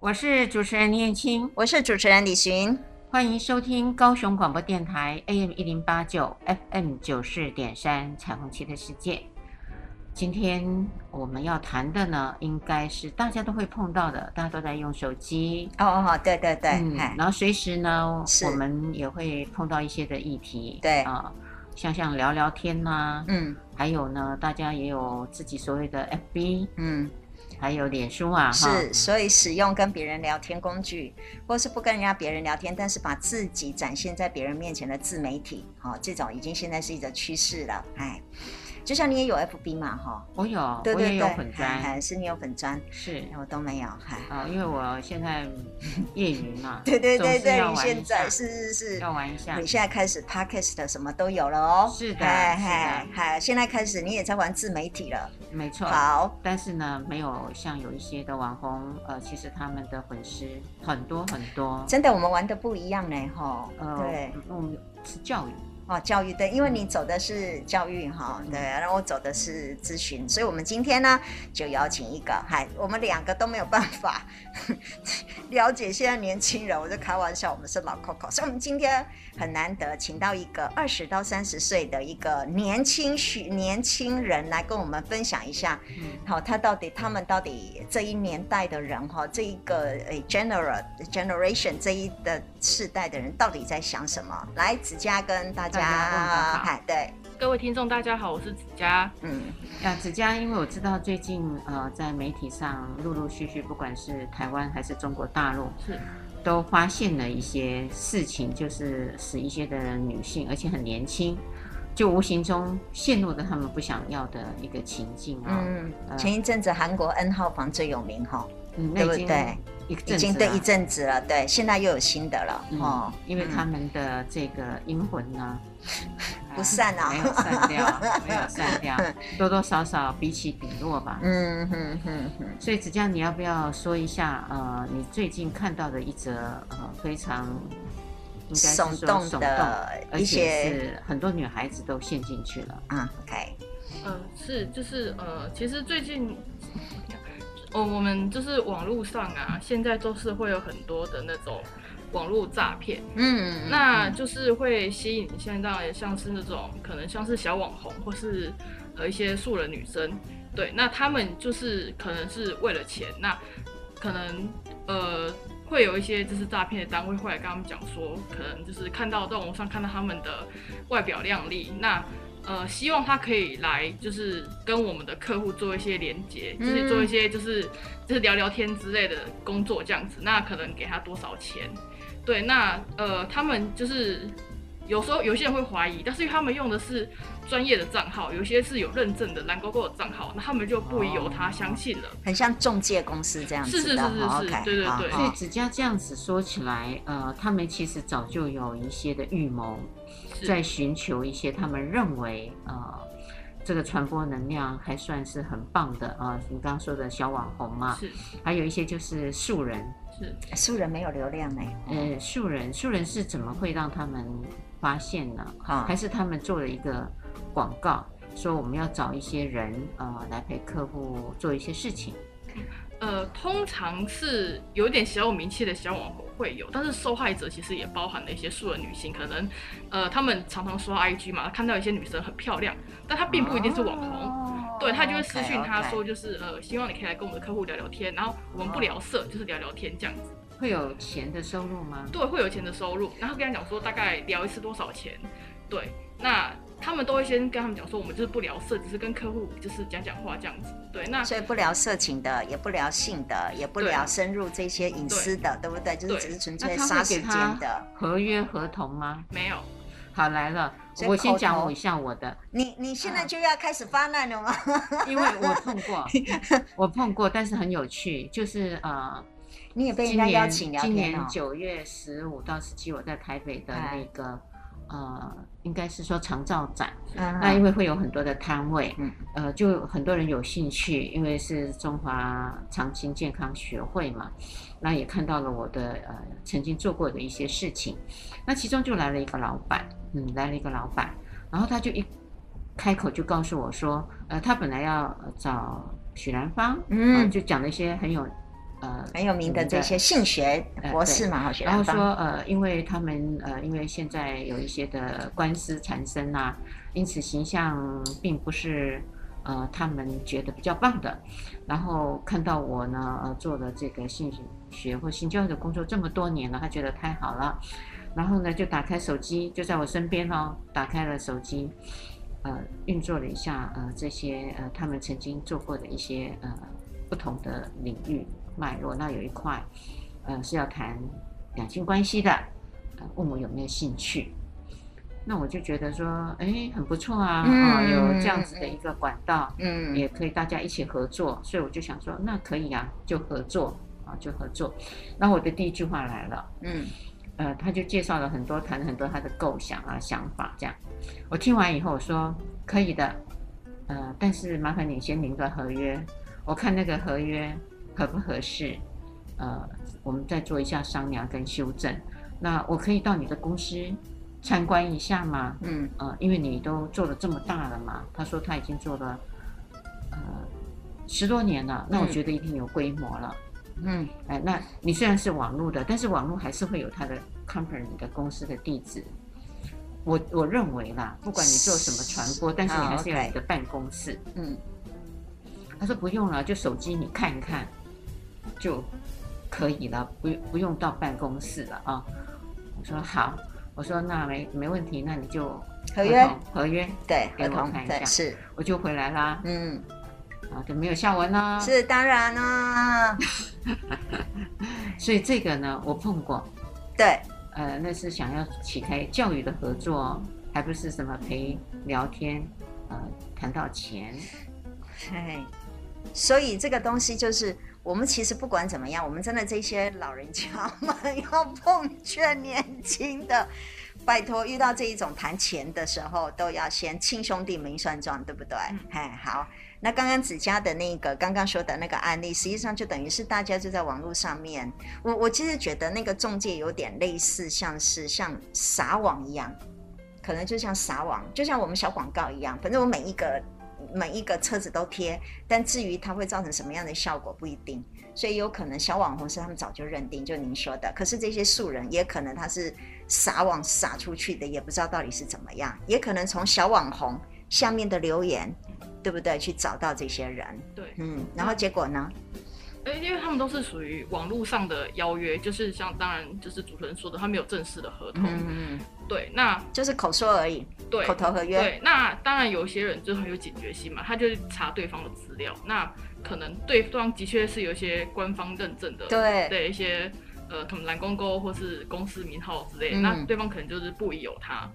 我是主持人念青，我是主持人李寻，欢迎收听高雄广播电台 AM 一零八九 FM 九四点三彩虹旗的世界。今天我们要谈的呢，应该是大家都会碰到的，大家都在用手机。哦哦，对对对，嗯，然后随时呢，我们也会碰到一些的议题。对啊、呃，像像聊聊天呐、啊，嗯，还有呢，大家也有自己所谓的 FB，嗯。还有脸书啊，是，所以使用跟别人聊天工具，或是不跟人家别人聊天，但是把自己展现在别人面前的自媒体，哈，这种已经现在是一个趋势了，哎。就像你也有 FB 嘛，哈，我有，对对对，是你有粉砖，是。我都没有，哈，啊，因为我现在业余嘛，对对对对，现在是是是，要玩一下，你现在开始 Podcast 的什么都有了哦，是的，嗨嗨嗨，现在开始你也在玩自媒体了，没错，好，但是呢，没有像有一些的网红，呃，其实他们的粉丝很多很多，真的，我们玩的不一样呢，哈，对，嗯，是教育。哦，教育对，因为你走的是教育哈，对，然后我走的是咨询，所以我们今天呢就邀请一个，嗨，我们两个都没有办法 了解现在年轻人，我就开玩笑，我们是老 Coco，所以我们今天很难得请到一个二十到三十岁的一个年轻许年轻人来跟我们分享一下，好、嗯，他到底他们到底这一年代的人哈，这一个诶 general generation 这一的世代的人到底在想什么？来，子佳跟大家。啊，嗨，对，各位听众，大家好，我是子佳。嗯，啊，子佳，因为我知道最近呃，在媒体上陆陆续续，不管是台湾还是中国大陆，是都发现了一些事情，就是使一些的女性，而且很年轻，就无形中陷入了他们不想要的一个情境啊。嗯，呃、前一阵子韩国 N 号房最有名哈。嗯，对不对？已经对一阵子了，对，现在又有新的了，哦，因为他们的这个阴魂呢，不散啊，没有散掉，没有散掉，多多少少比起彼落吧。嗯哼哼哼。所以子佳，你要不要说一下？呃，你最近看到的一则呃非常应该是说耸动的，而且是很多女孩子都陷进去了。嗯，OK。嗯，是，就是呃，其实最近。哦，我们就是网络上啊，现在都是会有很多的那种网络诈骗，嗯，那就是会吸引现在像是那种可能像是小网红或是呃一些素人女生，对，那他们就是可能是为了钱，那可能呃会有一些就是诈骗的单位会来跟他们讲说，可能就是看到在网络上看到他们的外表靓丽，那。呃，希望他可以来，就是跟我们的客户做一些连接，就是做一些就是就是聊聊天之类的工作这样子。那可能给他多少钱？对，那呃，他们就是有时候有些人会怀疑，但是因为他们用的是专业的账号，有些是有认证的蓝勾勾的账号，那他们就不宜由他相信了。很像中介公司这样子的。是是是是是，okay, 对对对。所以子佳这样子说起来，呃，他们其实早就有一些的预谋。在寻求一些他们认为呃，这个传播能量还算是很棒的啊、呃，你刚刚说的小网红嘛，是，还有一些就是素人，是素人没有流量呢。呃，素人素人是怎么会让他们发现呢？啊，还是他们做了一个广告，说我们要找一些人呃来陪客户做一些事情。呃，通常是有点小有名气的小网红会有，但是受害者其实也包含了一些素人女性，可能，呃，他们常常刷 IG 嘛，看到一些女生很漂亮，但她并不一定是网红，哦、对，他就会私讯她说，就是呃，希望你可以来跟我们的客户聊聊天，然后我们不聊色，就是聊聊天这样子。会有钱的收入吗？对，会有钱的收入，然后跟他讲说大概聊一次多少钱，对，那。他们都会先跟他们讲说，我们就是不聊色，只是跟客户就是讲讲话这样子。对，那所以不聊色情的，也不聊性的，也不聊深入这些隐私的，对，对不对？就是只是纯粹杀时间的。合约合同吗？没有。好，来了，我先讲一下我的。你你现在就要开始发难了吗？因为我碰过，我碰过，但是很有趣，就是呃，你也被人家邀请聊天。今年九月十五到十七，我在台北的那个。呃，应该是说长照展，嗯、那因为会有很多的摊位，嗯、呃，就很多人有兴趣，因为是中华长青健康学会嘛，那也看到了我的呃曾经做过的一些事情，那其中就来了一个老板，嗯，来了一个老板，然后他就一开口就告诉我说，呃，他本来要找许兰芳，嗯、呃，就讲了一些很有呃很有名的这些性学博士嘛，好、呃、然后说呃，因为他们呃，因为现在有一些的官司缠身啊，因此形象并不是呃他们觉得比较棒的。然后看到我呢，呃，做了这个性学或性教育的工作这么多年了，他觉得太好了。然后呢，就打开手机，就在我身边哦，打开了手机，呃，运作了一下呃这些呃他们曾经做过的一些呃不同的领域脉络。那有一块呃是要谈两性关系的，呃，问我有没有兴趣。那我就觉得说，哎，很不错啊，嗯、啊，有这样子的一个管道，嗯，也可以大家一起合作。所以我就想说，那可以啊，就合作啊，就合作。那我的第一句话来了，嗯。呃，他就介绍了很多，谈了很多他的构想啊、想法这样。我听完以后我说可以的，呃，但是麻烦你先领个合约，我看那个合约合不合适，呃，我们再做一下商量跟修正。那我可以到你的公司参观一下吗？嗯，呃，因为你都做了这么大了嘛。他说他已经做了呃十多年了，那我觉得一定有规模了。嗯嗯，哎，那你虽然是网络的，但是网络还是会有他的 company 的公司的地址。我我认为啦，不管你做什么传播，但是你还是有你的办公室。嗯，他说不用了，就手机你看一看就可以了，不不用到办公室了啊。我说好，我说那没没问题，那你就合约合约对，给我看一下，是，我就回来啦。嗯。啊，就没有下文啦。是当然啦。所以这个呢，我碰过。对，呃，那是想要启开教育的合作，还不是什么陪聊天，呃，谈到钱。嘿，所以这个东西就是，我们其实不管怎么样，我们真的这些老人家们 要奉劝年轻的，拜托，遇到这一种谈钱的时候，都要先亲兄弟明算账，对不对？嘿，好。那刚刚子佳的那个刚刚说的那个案例，实际上就等于是大家就在网络上面。我我其实觉得那个中介有点类似，像是像撒网一样，可能就像撒网，就像我们小广告一样。反正我每一个每一个车子都贴，但至于它会造成什么样的效果不一定。所以有可能小网红是他们早就认定，就您说的。可是这些素人也可能他是撒网撒出去的，也不知道到底是怎么样。也可能从小网红下面的留言。对不对？去找到这些人，对，嗯，然后结果呢？哎，因为他们都是属于网络上的邀约，就是像当然就是主持人说的，他没有正式的合同，嗯嗯，对，那就是口说而已，对，口头合约。对，那当然有些人就很有警觉心嘛，他就查对方的资料，那可能对方的确是有一些官方认证的，对，对一些呃，可能蓝勾勾或是公司名号之类，嗯，那对方可能就是不疑有他。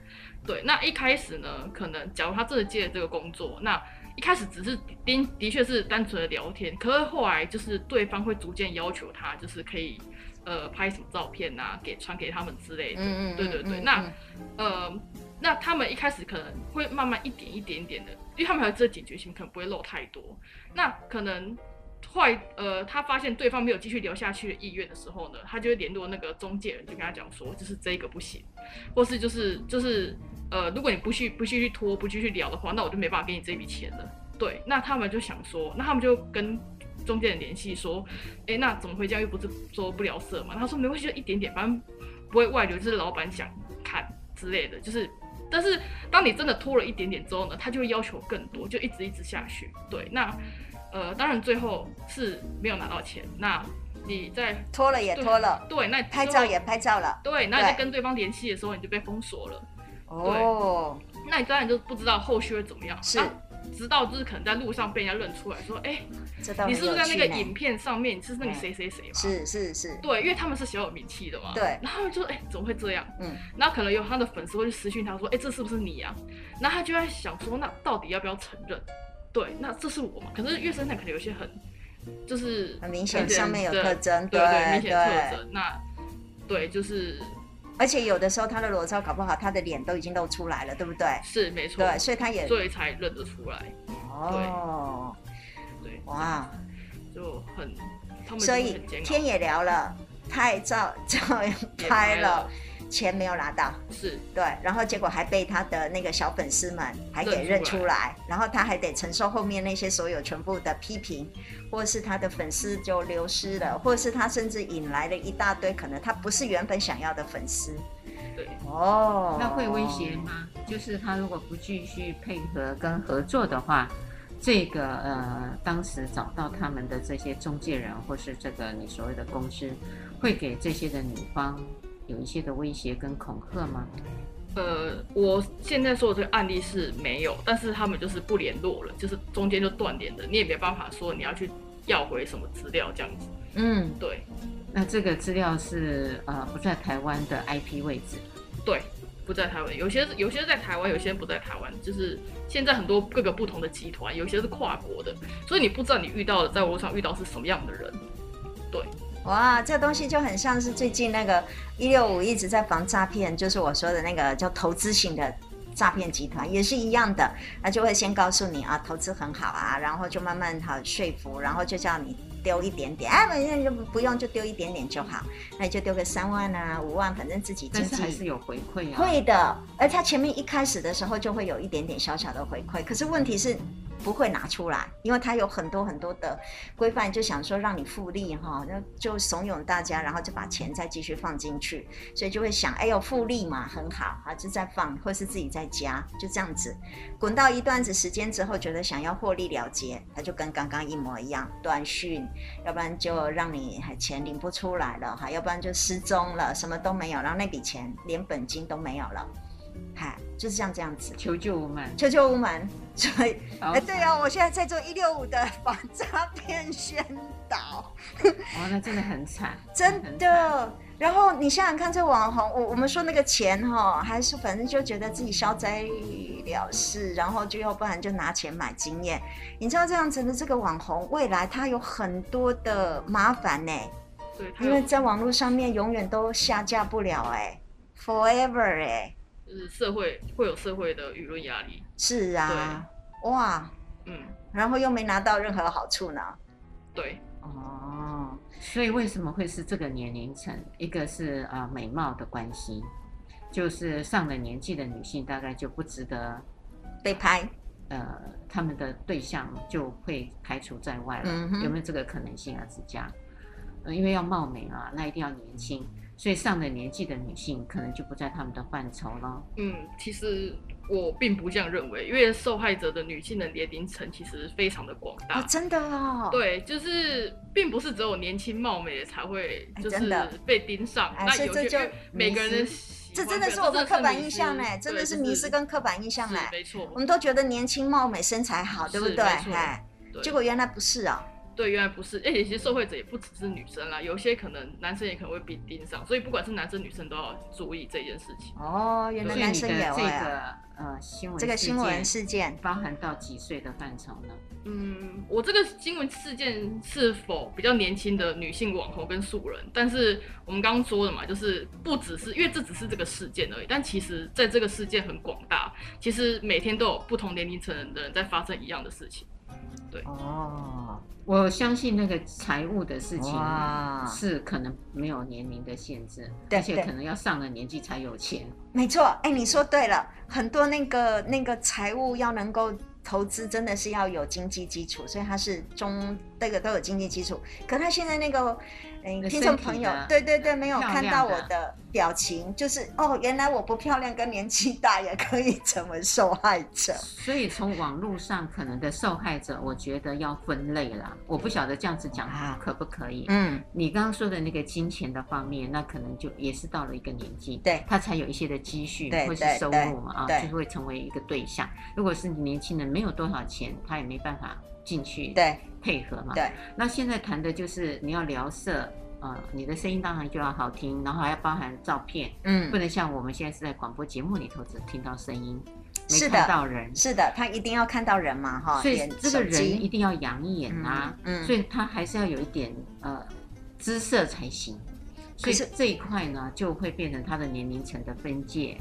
对，那一开始呢，可能假如他真的接了这个工作，那一开始只是的的确是单纯的聊天，可是后来就是对方会逐渐要求他，就是可以呃拍什么照片啊，给传给他们之类的。嗯嗯。对对对，嗯、那、嗯、呃那他们一开始可能会慢慢一点一点点的，因为他们还有这个警觉性，可能不会露太多。那可能后来呃他发现对方没有继续聊下去的意愿的时候呢，他就会联络那个中介人，就跟他讲说，就是这个不行，或是就是就是。呃，如果你不去不继续拖不继续聊的话，那我就没办法给你这笔钱了。对，那他们就想说，那他们就跟中介人联系说，哎、那怎么会这样？又不是说不聊色嘛？他说没关系，就一点点，反正不会外流，就是老板想看之类的。就是，但是当你真的拖了一点点之后呢，他就会要求更多，就一直一直下去。对，那呃，当然最后是没有拿到钱。那你在拖了也拖了，对，那拍照也拍照了，对，那你在跟对方联系的时候，你就被封锁了。哦，那你当然就不知道后续会怎么样。是，直到就是可能在路上被人家认出来说，哎，你是不是在那个影片上面？你是那个谁谁谁嘛？是是是。对，因为他们是小有名气的嘛。对。然后就说，哎，怎么会这样？嗯。然后可能有他的粉丝会去私讯他说，哎，这是不是你啊？然后他就在想说，那到底要不要承认？对，那这是我嘛？可是月生态可能有些很，就是很明显上面有特征，对对，明显特征。那对，就是。而且有的时候他的裸照搞不好他的脸都已经露出来了，对不对？是没错。对，所以他也所以才认得出来。哦，对，对哇，就很，他们所以天也聊了，拍照照样拍了，钱没有拿到，是。对，然后结果还被他的那个小粉丝们还给认出来，然后他还得承受后面那些所有全部的批评，或者是他的粉丝就流失了，或者是他甚至引来了一大堆可能他不是原本想要的粉丝。对。哦，那会威胁吗？就是他如果不继续配合跟合作的话，这个呃，当时找到他们的这些中介人，或是这个你所谓的公司，会给这些的女方有一些的威胁跟恐吓吗？呃，我现在说的这个案例是没有，但是他们就是不联络了，就是中间就断联的，你也没办法说你要去要回什么资料这样子。嗯，对。那这个资料是呃不在台湾的 IP 位置，对，不在台湾，有些有些在台湾，有些不在台湾，就是现在很多各个不同的集团，有些是跨国的，所以你不知道你遇到的在网络上遇到是什么样的人，对，哇，这东西就很像是最近那个一六五一直在防诈骗，就是我说的那个叫投资型的诈骗集团，也是一样的，他就会先告诉你啊，投资很好啊，然后就慢慢好说服，然后就叫你。丢一点点，哎，反正就不用，就丢一点点就好。那你就丢个三万啊，五万，反正自己经济还是有回馈啊。会的，而他前面一开始的时候就会有一点点小小的回馈，可是问题是。不会拿出来，因为他有很多很多的规范，就想说让你复利哈，那就怂恿大家，然后就把钱再继续放进去，所以就会想，哎呦复利嘛很好，啊就再放，或是自己在加，就这样子滚到一段子时间之后，觉得想要获利了结，他就跟刚刚一模一样，断讯，要不然就让你钱领不出来了哈，要不然就失踪了，什么都没有，然后那笔钱连本金都没有了。嗨，就是像这样子，求救无门，求救无门。所以，哎，对啊，我现在在做一六五的防诈骗宣导。哦，那真的很惨，真的。然后你想想看，这网红，我我们说那个钱哈，还是反正就觉得自己消灾了事，然后就要不然就拿钱买经验。你知道这样子的这个网红，未来他有很多的麻烦呢。对，因为在网络上面永远都下架不了哎，forever 哎。就是社会会有社会的舆论压力，是啊，哇，嗯，然后又没拿到任何好处呢，对，哦，所以为什么会是这个年龄层？一个是呃美貌的关系，就是上了年纪的女性大概就不值得被拍，呃，他们的对象就会排除在外了，嗯、有没有这个可能性啊？子佳，呃，因为要貌美啊，那一定要年轻。所以上了年纪的女性可能就不在他们的范畴了。嗯，其实我并不这样认为，因为受害者的女性的年龄层其实非常的广大。哦，真的哦。对，就是并不是只有年轻貌美的才会就是被盯上。哎、那有些就每个人的这真的是我们刻板印象哎，真的是迷失跟刻板印象哎。没错。我们都觉得年轻貌美身材好，对不对？哎，结果原来不是啊。对，原来不是，而且其实受害者也不只是女生啦，有些可能男生也可能会被盯上，所以不管是男生女生都要注意这件事情。哦，原来男生也会啊。这个呃新闻，这个新闻事件包含到几岁的范畴呢？嗯，我这个新闻事件是否比较年轻的女性网红跟素人？但是我们刚刚说的嘛，就是不只是因为这只是这个事件而已，但其实在这个事件很广大，其实每天都有不同年龄层的人在发生一样的事情。对哦。我相信那个财务的事情是可能没有年龄的限制，而且可能要上了年纪才有钱。没错，哎，你说对了，很多那个那个财务要能够投资，真的是要有经济基础，所以它是中这个都有经济基础。可他现在那个。听众朋友，对对对，没有看到我的表情，就是哦，原来我不漂亮跟年纪大也可以成为受害者。所以从网络上可能的受害者，我觉得要分类啦。我不晓得这样子讲可不可以？嗯，你刚刚说的那个金钱的方面，那可能就也是到了一个年纪，对，他才有一些的积蓄或是收入嘛啊，就会成为一个对象。如果是你年轻人，没有多少钱，他也没办法进去。对。配合嘛，对。那现在谈的就是你要聊色，啊、呃，你的声音当然就要好听，然后还要包含照片，嗯，不能像我们现在是在广播节目里头只听到声音，没看到人。是的，是的，他一定要看到人嘛，哈。所以这个人一定要养眼啊，嗯，嗯，所以他还是要有一点呃姿色才行。所以这一块呢，就会变成他的年龄层的分界。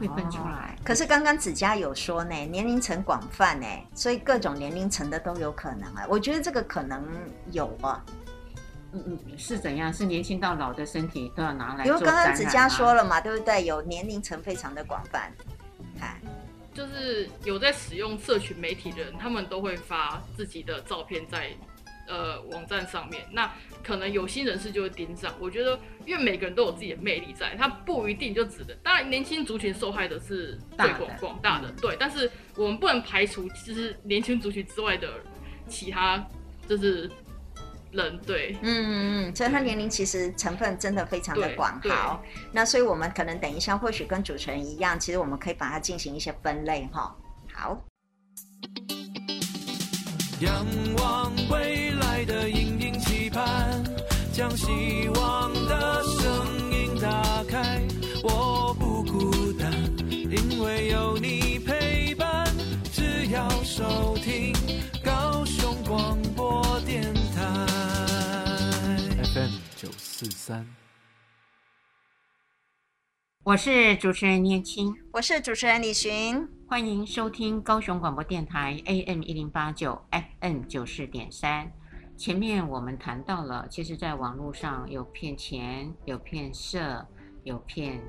会分出来，可是刚刚子佳有说呢，年龄层广泛呢，所以各种年龄层的都有可能啊。我觉得这个可能有啊，嗯嗯，是怎样？是年轻到老的身体都要拿来？因为刚刚子佳说了嘛，对不对？有年龄层非常的广泛，哎，就是有在使用社群媒体的人，他们都会发自己的照片在呃网站上面。那可能有心人士就会盯上。我觉得，因为每个人都有自己的魅力在，他不一定就只能。当然，年轻族群受害的是最广广大的，嗯、对。但是我们不能排除，其实年轻族群之外的其他，就是。人对，嗯嗯嗯，所以他年龄其实成分真的非常的广。好，那所以我们可能等一下或许跟主持人一样，其实我们可以把它进行一些分类哈。好。仰望未来的隐隐期盼，将希望的声音打开，我不孤单，因为有你陪伴，只要收听高雄广播电台。，FM 九四三，我是主持人念青，我是主持人李寻，欢迎收听高雄广播电台 AM 一零八九 FM 九四点三。前面我们谈到了，其实在网络上有骗钱，有骗色，有骗。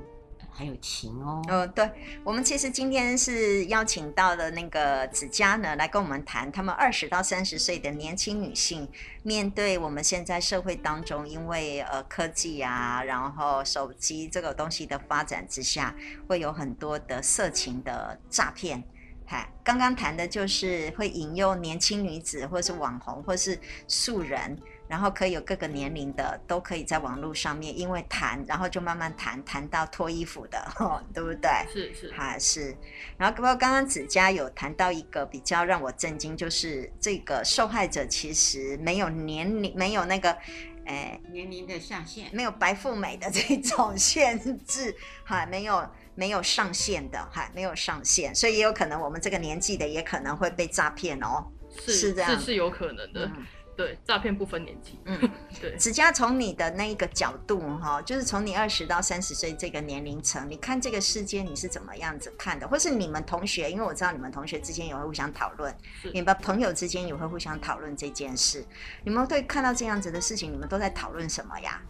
还有情哦，嗯、对，我们其实今天是邀请到了那个子佳呢，来跟我们谈，他们二十到三十岁的年轻女性，面对我们现在社会当中，因为呃科技啊，然后手机这个东西的发展之下，会有很多的色情的诈骗。嗨，刚刚谈的就是会引诱年轻女子，或是网红，或是素人。然后可以有各个年龄的，都可以在网络上面，因为谈，然后就慢慢谈，谈到脱衣服的，哦、对不对？是是还是。然后包括刚刚子佳有谈到一个比较让我震惊，就是这个受害者其实没有年龄，没有那个，哎，年龄的下限，没有白富美的这种限制，哈没有没有上限的，哈没有上限，所以也有可能我们这个年纪的也可能会被诈骗哦，是是这样，是是有可能的。嗯对，诈骗不分年纪。嗯，对。子佳从你的那一个角度哈，就是从你二十到三十岁这个年龄层，你看这个世界你是怎么样子看的？或是你们同学，因为我知道你们同学之间也会互相讨论，你们朋友之间也会互相讨论这件事。你们对看到这样子的事情，你们都在讨论什么呀？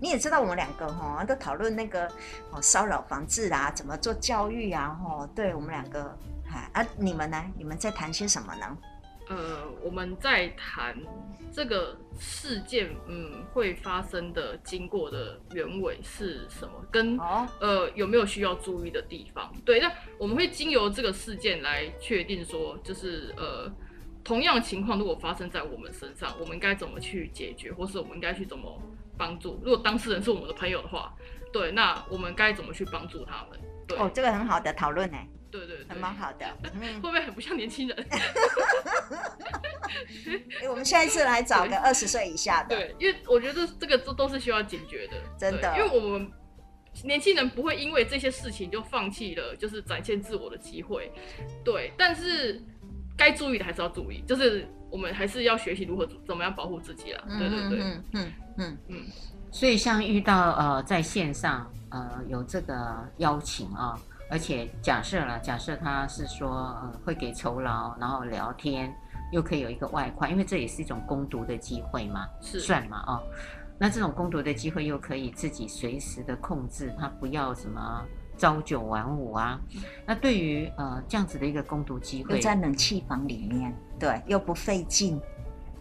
你也知道我们两个哈都讨论那个哦骚扰防治啊，怎么做教育啊？哈，对我们两个，哎啊，你们呢？你们在谈些什么呢？呃，我们在谈这个事件，嗯，会发生的经过的原委是什么？跟、哦、呃有没有需要注意的地方？对，那我们会经由这个事件来确定说，就是呃同样情况如果发生在我们身上，我们应该怎么去解决，或是我们应该去怎么帮助？如果当事人是我们的朋友的话，对，那我们该怎么去帮助他们？对，哦，这个很好的讨论呢。对对，对，还蛮好的。嗯、会不会很不像年轻人？欸、我们下一次来找个二十岁以下的。对，因为我觉得这个都都是需要解决的，真的。因为我们年轻人不会因为这些事情就放弃了，就是展现自我的机会。对，但是该注意的还是要注意，就是我们还是要学习如何怎么样保护自己啦。对对对，嗯嗯嗯嗯。所以像遇到呃在线上呃有这个邀请啊。而且假设了，假设他是说，呃，会给酬劳，然后聊天，又可以有一个外快，因为这也是一种攻读的机会嘛，是算嘛，哦，那这种攻读的机会又可以自己随时的控制，他不要什么朝九晚五啊。那对于呃这样子的一个攻读机会，又在冷气房里面，对，又不费劲，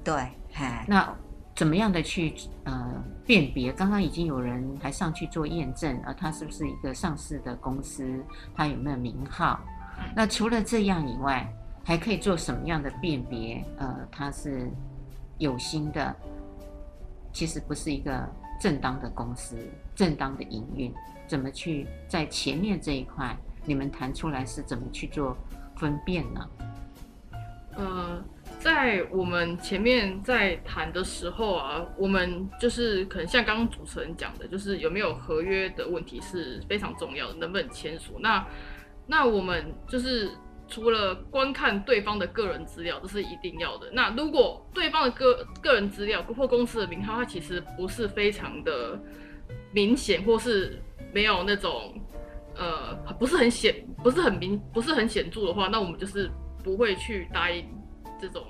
对，嗨，那。怎么样的去呃辨别？刚刚已经有人还上去做验证，啊，他是不是一个上市的公司？他有没有名号？那除了这样以外，还可以做什么样的辨别？呃，他是有心的，其实不是一个正当的公司，正当的营运，怎么去在前面这一块，你们谈出来是怎么去做分辨呢？在我们前面在谈的时候啊，我们就是可能像刚刚主持人讲的，就是有没有合约的问题是非常重要的，能不能签署？那那我们就是除了观看对方的个人资料，这是一定要的。那如果对方的个个人资料，或公司的名号，它其实不是非常的明显，或是没有那种呃不是很显，不是很明，不是很显著的话，那我们就是不会去答应。这种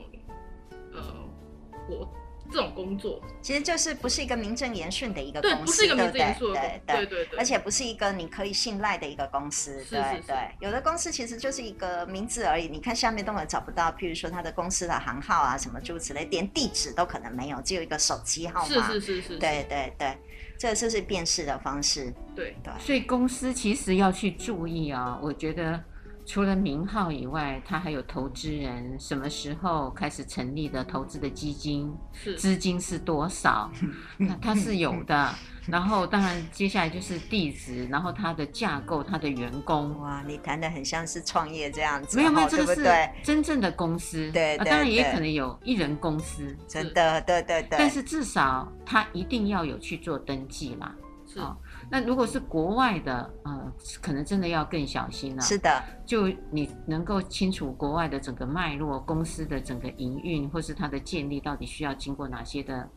呃，我这种工作，其实就是不是一个名正言顺的一个公司，对，不是一个名正言顺的，对对对对，而且不是一个你可以信赖的一个公司，对对。有的公司其实就是一个名字而已，你看下面都能找不到，譬如说他的公司的行号啊，什么诸如此类，连地址都可能没有，只有一个手机号码，是是是是，对对对，这就是辨识的方式，对对。所以公司其实要去注意啊，我觉得。除了名号以外，他还有投资人，什么时候开始成立的投资的基金，资金是多少？那它是有的。然后当然接下来就是地址，然后他的架构，他的员工。哇，你谈的很像是创业这样子，没有没有，这个是真正的公司。对，当然也可能有一人公司，真的，对对对。但是至少他一定要有去做登记啦。是。那如果是国外的，呃，可能真的要更小心了。是的，就你能够清楚国外的整个脉络，公司的整个营运，或是它的建立，到底需要经过哪些的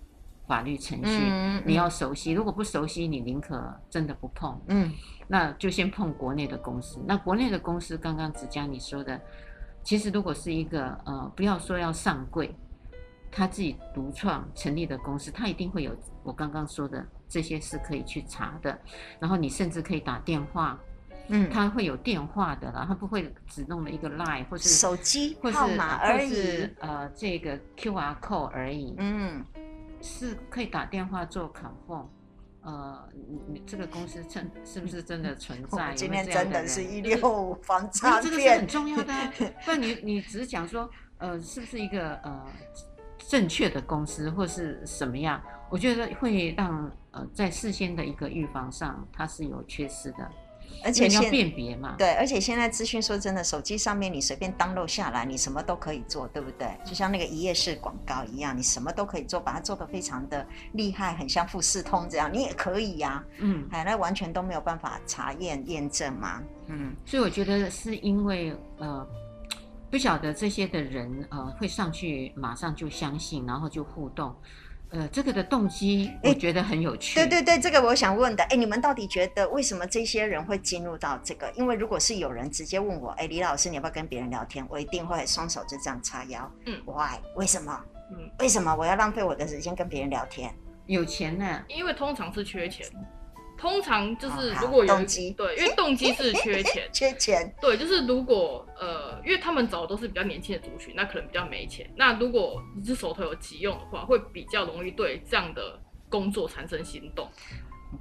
法律程序，嗯、你要熟悉。如果不熟悉，你宁可真的不碰。嗯，那就先碰国内的公司。那国内的公司，刚刚子佳你说的，其实如果是一个呃，不要说要上柜，他自己独创成立的公司，他一定会有我刚刚说的。这些是可以去查的，然后你甚至可以打电话，嗯，他会有电话的啦，他不会只弄了一个 line 或是手机号码而已，或是呃这个 QR code 而已，嗯，是可以打电话做 confirm，呃，你这个公司真是不是真的存在？今天真的是一六五防诈骗，这个是很重要的，不然你你只是讲说，呃，是不是一个呃正确的公司或是什么样？我觉得会让。呃，在事先的一个预防上，它是有缺失的，而且要辨别嘛。对，而且现在资讯说真的，手机上面你随便 download 下来，你什么都可以做，对不对？就像那个一页式广告一样，你什么都可以做，把它做得非常的厉害，很像富士通这样，你也可以呀、啊。嗯，哎，那完全都没有办法查验验证嘛。嗯，所以我觉得是因为呃，不晓得这些的人呃会上去马上就相信，然后就互动。呃，这个的动机我觉得很有趣。对对对，这个我想问的，哎，你们到底觉得为什么这些人会进入到这个？因为如果是有人直接问我，哎，李老师，你要不要跟别人聊天？我一定会双手就这样叉腰。嗯，Why？为什么？嗯，为什么我要浪费我的时间跟别人聊天？有钱呢？因为通常是缺钱。通常就是如果有动机，对，因为动机是缺钱，缺钱，对，就是如果呃，因为他们找的都是比较年轻的族群，那可能比较没钱。那如果你是手头有急用的话，会比较容易对这样的工作产生心动。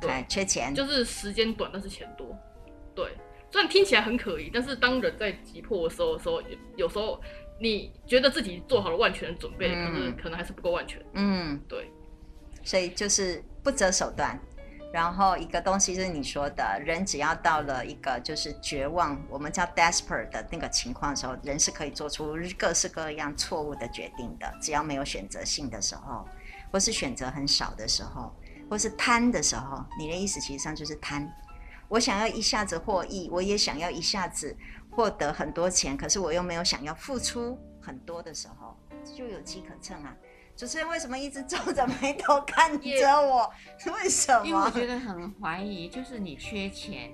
对，缺钱，就是时间短，但是钱多。对，虽然听起来很可疑，但是当人在急迫的时候的时候，有有时候你觉得自己做好了万全的准备，嗯、可是可能还是不够万全。嗯，对，所以就是不择手段。然后一个东西是你说的，人只要到了一个就是绝望，我们叫 desperate 的那个情况的时候，人是可以做出各式各样错误的决定的。只要没有选择性的时候，或是选择很少的时候，或是贪的时候，你的意思其实上就是贪。我想要一下子获益，我也想要一下子获得很多钱，可是我又没有想要付出很多的时候，就有机可乘啊。主持人为什么一直皱着眉头看着我. 为什么？因为我觉得很怀疑，就是你缺钱，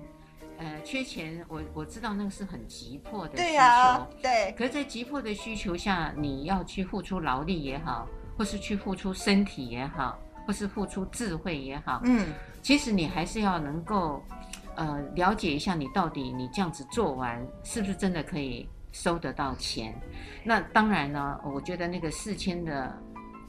呃，缺钱，我我知道那个是很急迫的需求，对啊，对。可是，在急迫的需求下，你要去付出劳力也好，或是去付出身体也好，或是付出智慧也好，嗯，其实你还是要能够，呃，了解一下你到底你这样子做完，是不是真的可以收得到钱？那当然呢，我觉得那个四千的。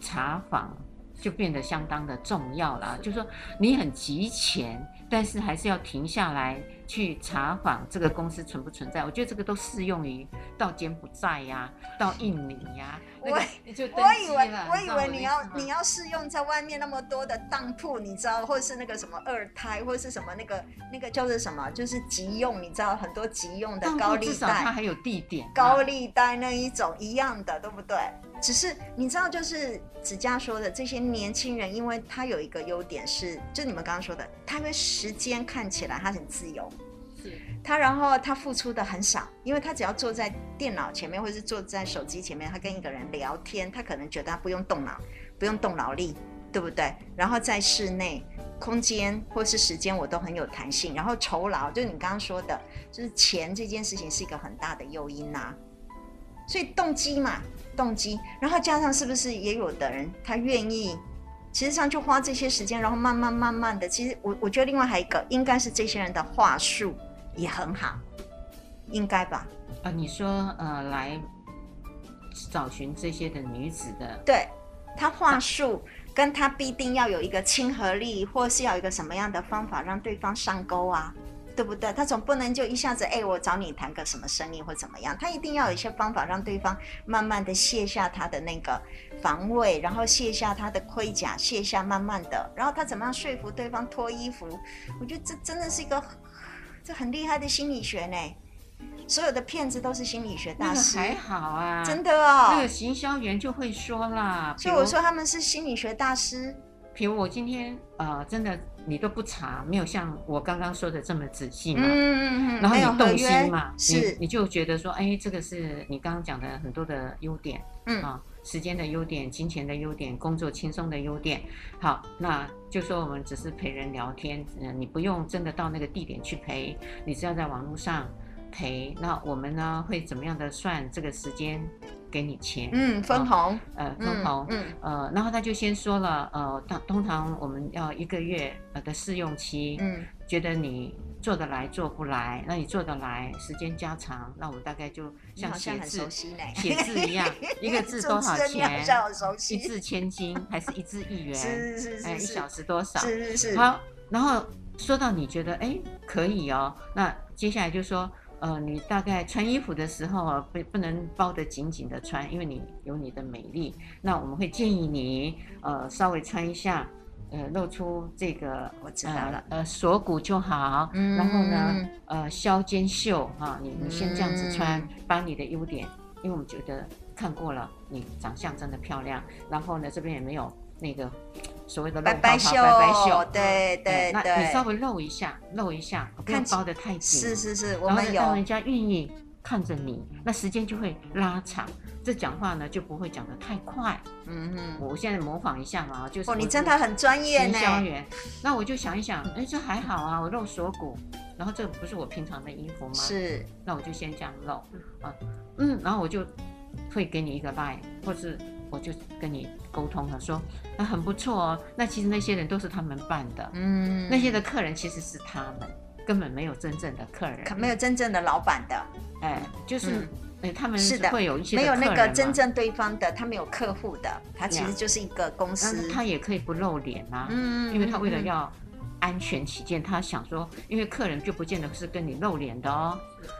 查访就变得相当的重要了，就是说你很急钱，但是还是要停下来去查访这个公司存不存在。我觉得这个都适用于到柬埔寨呀，到印尼呀。我我以为我以为你要你要试用在外面那么多的当铺，你知道，或者是那个什么二胎，或者是什么那个那个叫做什么，就是急用，你知道很多急用的高利贷，它还有地点，高利贷那一种一样的，对不对？只是你知道，就是子佳说的这些年轻人，因为他有一个优点是，就你们刚刚说的，他因为时间看起来他很自由，是他，然后他付出的很少，因为他只要坐在电脑前面，或是坐在手机前面，他跟一个人聊天，他可能觉得他不用动脑，不用动脑力，对不对？然后在室内空间或是时间，我都很有弹性，然后酬劳，就你刚刚说的，就是钱这件事情是一个很大的诱因呐、所以动机嘛，动机，然后加上是不是也有的人他愿意，其实上就花这些时间，然后慢慢慢慢的，其实我我觉得另外还有一个，应该是这些人的话术也很好，应该吧？啊，你说呃来找寻这些的女子的，对，她话术跟他必定要有一个亲和力，或是要有一个什么样的方法让对方上钩啊？对不对？他总不能就一下子，哎，我找你谈个什么生意或怎么样？他一定要有一些方法，让对方慢慢的卸下他的那个防卫，然后卸下他的盔甲，卸下慢慢的，然后他怎么样说服对方脱衣服？我觉得这真的是一个这很厉害的心理学呢。所有的骗子都是心理学大师，还好啊，真的哦。那个行销员就会说啦，所以我说他们是心理学大师。比如我今天呃，真的。你都不查，没有像我刚刚说的这么仔细嘛？嗯嗯嗯。然后你动心嘛？是你，你就觉得说，哎，这个是你刚刚讲的很多的优点，嗯啊，时间的优点、金钱的优点、工作轻松的优点。好，那就说我们只是陪人聊天，嗯，你不用真的到那个地点去陪，你只要在网络上陪。那我们呢，会怎么样的算这个时间？给你钱，嗯，分红，呃，分红，嗯，呃，然后他就先说了，呃，通通常我们要一个月呃的试用期，嗯，觉得你做得来做不来，那你做得来，时间加长，那我们大概就像写字 写字一样，一个字 多少钱？一字千金还是一字一元？是是是，哎，一小时多少？是是是。好，然后说到你觉得哎可以哦，那接下来就说。呃，你大概穿衣服的时候啊，不不能包得紧紧的穿，因为你有你的美丽。那我们会建议你，呃，稍微穿一下，呃，露出这个，我知道了，呃，呃锁骨就好。嗯。然后呢，呃，削肩袖啊，你你先这样子穿，嗯、把你的优点，因为我们觉得看过了，你长相真的漂亮。然后呢，这边也没有那个。所谓的露白袖，白白袖，对对对，那你稍微露一下，露一下，不要包得太紧。是是是，我们有。让人家愿意看着你，那时间就会拉长，这讲话呢就不会讲得太快。嗯嗯，我现在模仿一下嘛，就是。哦，你真的很专业呢。行销员，那我就想一想，哎，这还好啊，我露锁骨，然后这不是我平常的衣服吗？是。那我就先这样露，啊，嗯，然后我就会给你一个 line，或是。我就跟你沟通了，说那很不错哦。那其实那些人都是他们办的，嗯，那些的客人其实是他们，根本没有真正的客人，没有真正的老板的，哎，就是，哎，他们是会有一些没有那个真正对方的，他没有客户的，他其实就是一个公司，他也可以不露脸啊，嗯，因为他为了要安全起见，他想说，因为客人就不见得是跟你露脸的哦，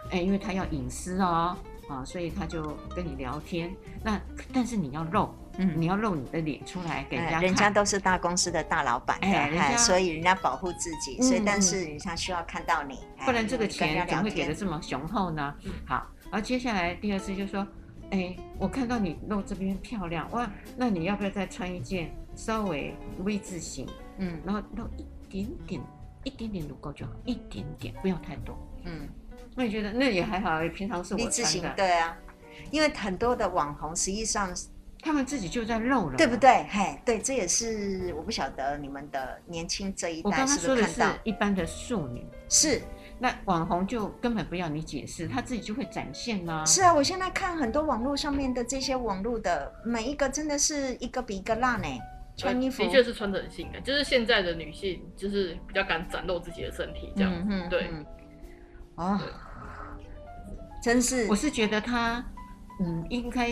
哎，因为他要隐私哦。啊，所以他就跟你聊天，那但是你要露，嗯，你要露你的脸出来给人家看，人家都是大公司的大老板，哎，人家所以人家保护自己，所以但是人家需要看到你，不然这个钱怎么会给的这么雄厚呢？好，然后接下来第二次就说，哎，我看到你露这边漂亮哇，那你要不要再穿一件稍微 V 字型，嗯，然后露一点点，一点点足够就好，一点点不要太多，嗯。那你觉得那也还好，平常是我穿的。对啊，因为很多的网红实际上他们自己就在露了，对不对？嘿，对，这也是我不晓得你们的年轻这一代是不是看到。我刚刚说的是一般的素女，是那网红就根本不要你解释，他自己就会展现啦。是啊，我现在看很多网络上面的这些网络的每一个，真的是一个比一个烂呢。穿衣服的确是穿的很性感，就是现在的女性就是比较敢展露自己的身体，这样子，嗯、对。哦，真是，我是觉得她，嗯，应该，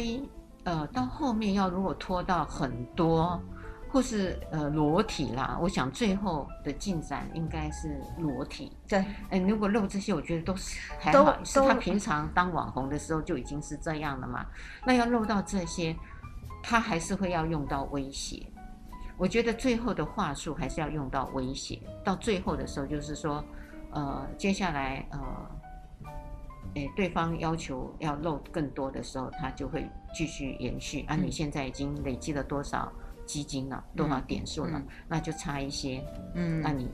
呃，到后面要如果拖到很多，或是呃裸体啦，我想最后的进展应该是裸体。对，哎、欸，如果露这些，我觉得都是还好，是他平常当网红的时候就已经是这样了嘛。那要露到这些，他还是会要用到威胁。我觉得最后的话术还是要用到威胁，到最后的时候就是说。呃，接下来呃，诶，对方要求要露更多的时候，他就会继续延续。啊，你现在已经累积了多少基金了，多少点数了？那就差一些。嗯，那你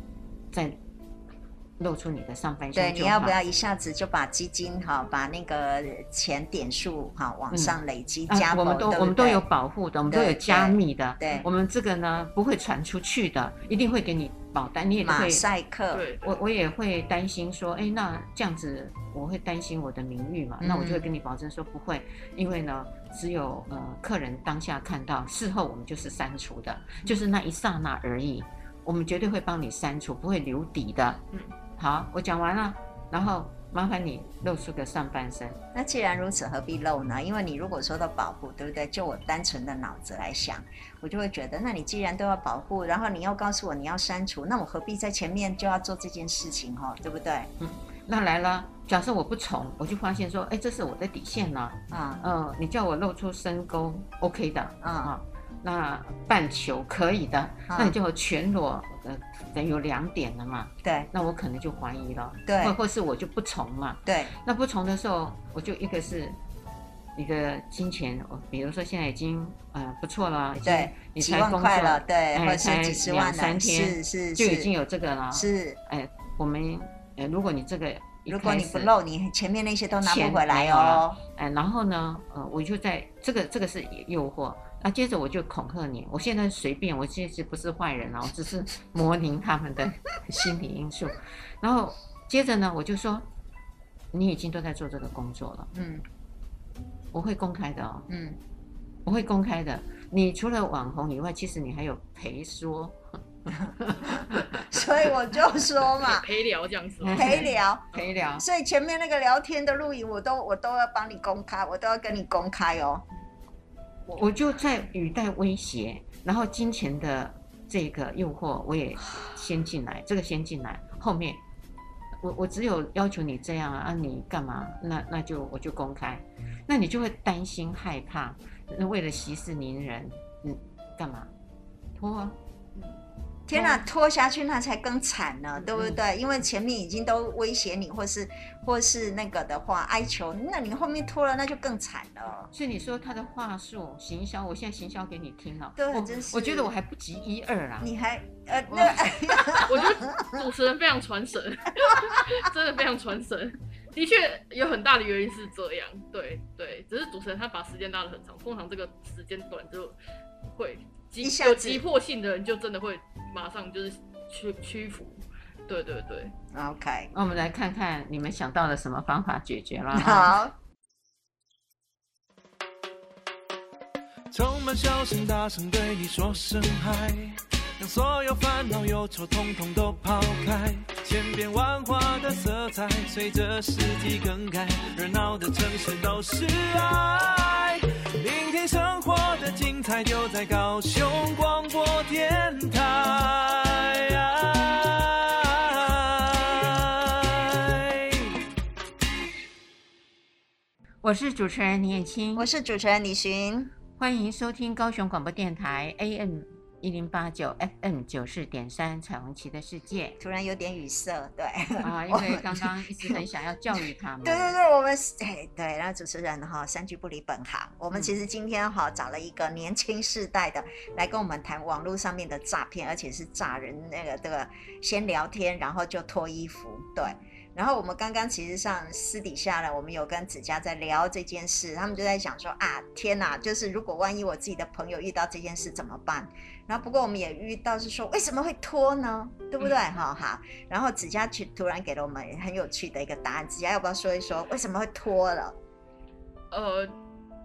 再露出你的上半身。对，你要不要一下子就把基金哈，把那个钱点数哈往上累积加、嗯啊？我们都我们都有保护的，我们都有加密的。对，对我们这个呢不会传出去的，一定会给你。保单，你也会马赛克。对，我我也会担心说，哎，那这样子我会担心我的名誉嘛？嗯、那我就会跟你保证说不会，因为呢，只有呃客人当下看到，事后我们就是删除的，就是那一刹那而已，我们绝对会帮你删除，不会留底的。嗯，好，我讲完了，然后。麻烦你露出个上半身。那既然如此，何必露呢？因为你如果说到保护，对不对？就我单纯的脑子来想，我就会觉得，那你既然都要保护，然后你又告诉我你要删除，那我何必在前面就要做这件事情？哈，对不对？嗯。那来了，假设我不从，我就发现说，哎，这是我的底线呢。啊。嗯、呃，你叫我露出深沟，OK 的。啊、啊。那半球可以的，嗯、那你就全裸。呃。等有两点了嘛？对，那我可能就怀疑了。对，或或是我就不从嘛。对，那不从的时候，我就一个是一个金钱，比如说现在已经呃不错了，对，你才工作了，对，哎，才两三天，是是就已经有这个了。是，哎，我们呃，如果你这个，如果你不漏，你前面那些都拿不回来哦。哎，然后呢，呃，我就在这个这个是诱惑。那接着我就恐吓你，我现在随便，我其实不是坏人啊，我只是模拟他们的 心理因素。然后接着呢，我就说，你已经都在做这个工作了，嗯，我会公开的哦，嗯，我会公开的。你除了网红以外，其实你还有陪说，所以我就说嘛，陪聊这样子，陪聊陪聊。所以前面那个聊天的录影，我都我都要帮你公开，我都要跟你公开哦。我就在语带威胁，然后金钱的这个诱惑我也先进来，这个先进来，后面我我只有要求你这样啊，你干嘛？那那就我就公开，那你就会担心害怕，那为了息事宁人，嗯，干嘛？拖啊！天哪，拖下去那才更惨呢，对不对？嗯、因为前面已经都威胁你，或是或是那个的话哀求，那你后面拖了那就更惨了。所以你说他的话术行销，我现在行销给你听了，对，我真是。我觉得我还不及一二啊。你还呃，那我，我觉得主持人非常传神，真的非常传神。的确有很大的原因是这样，对对，只是主持人他把时间拉得很长，通常这个时间短就会。急有急迫性的人就真的会马上就是屈屈服，对对对，OK。那我们来看看你们想到了什么方法解决了。好。充满笑声，大声对你说声嗨，让所有烦恼忧愁统统都抛开，千变万化的色彩随着四季更改，热闹的城市都是爱。聆听生活的精彩，就在高雄广播电台。我是主持人李彦青，我是主持人李寻，欢迎收听高雄广播电台 AM。一零八九 FM 九四点三彩虹旗的世界，突然有点语塞，对啊，因为刚刚一直很想要教育他们。对对对，我们 哎对，然后主持人哈三句不离本行，我们其实今天哈找了一个年轻世代的来跟我们谈网络上面的诈骗，而且是诈人那个这个先聊天，然后就脱衣服，对。然后我们刚刚其实上私底下呢，我们有跟子佳在聊这件事，他们就在想说啊，天哪，就是如果万一我自己的朋友遇到这件事怎么办？然后不过我们也遇到是说为什么会拖呢？对不对？哈、嗯、哈。然后子佳去突然给了我们很有趣的一个答案，子佳要不要说一说为什么会拖了？呃，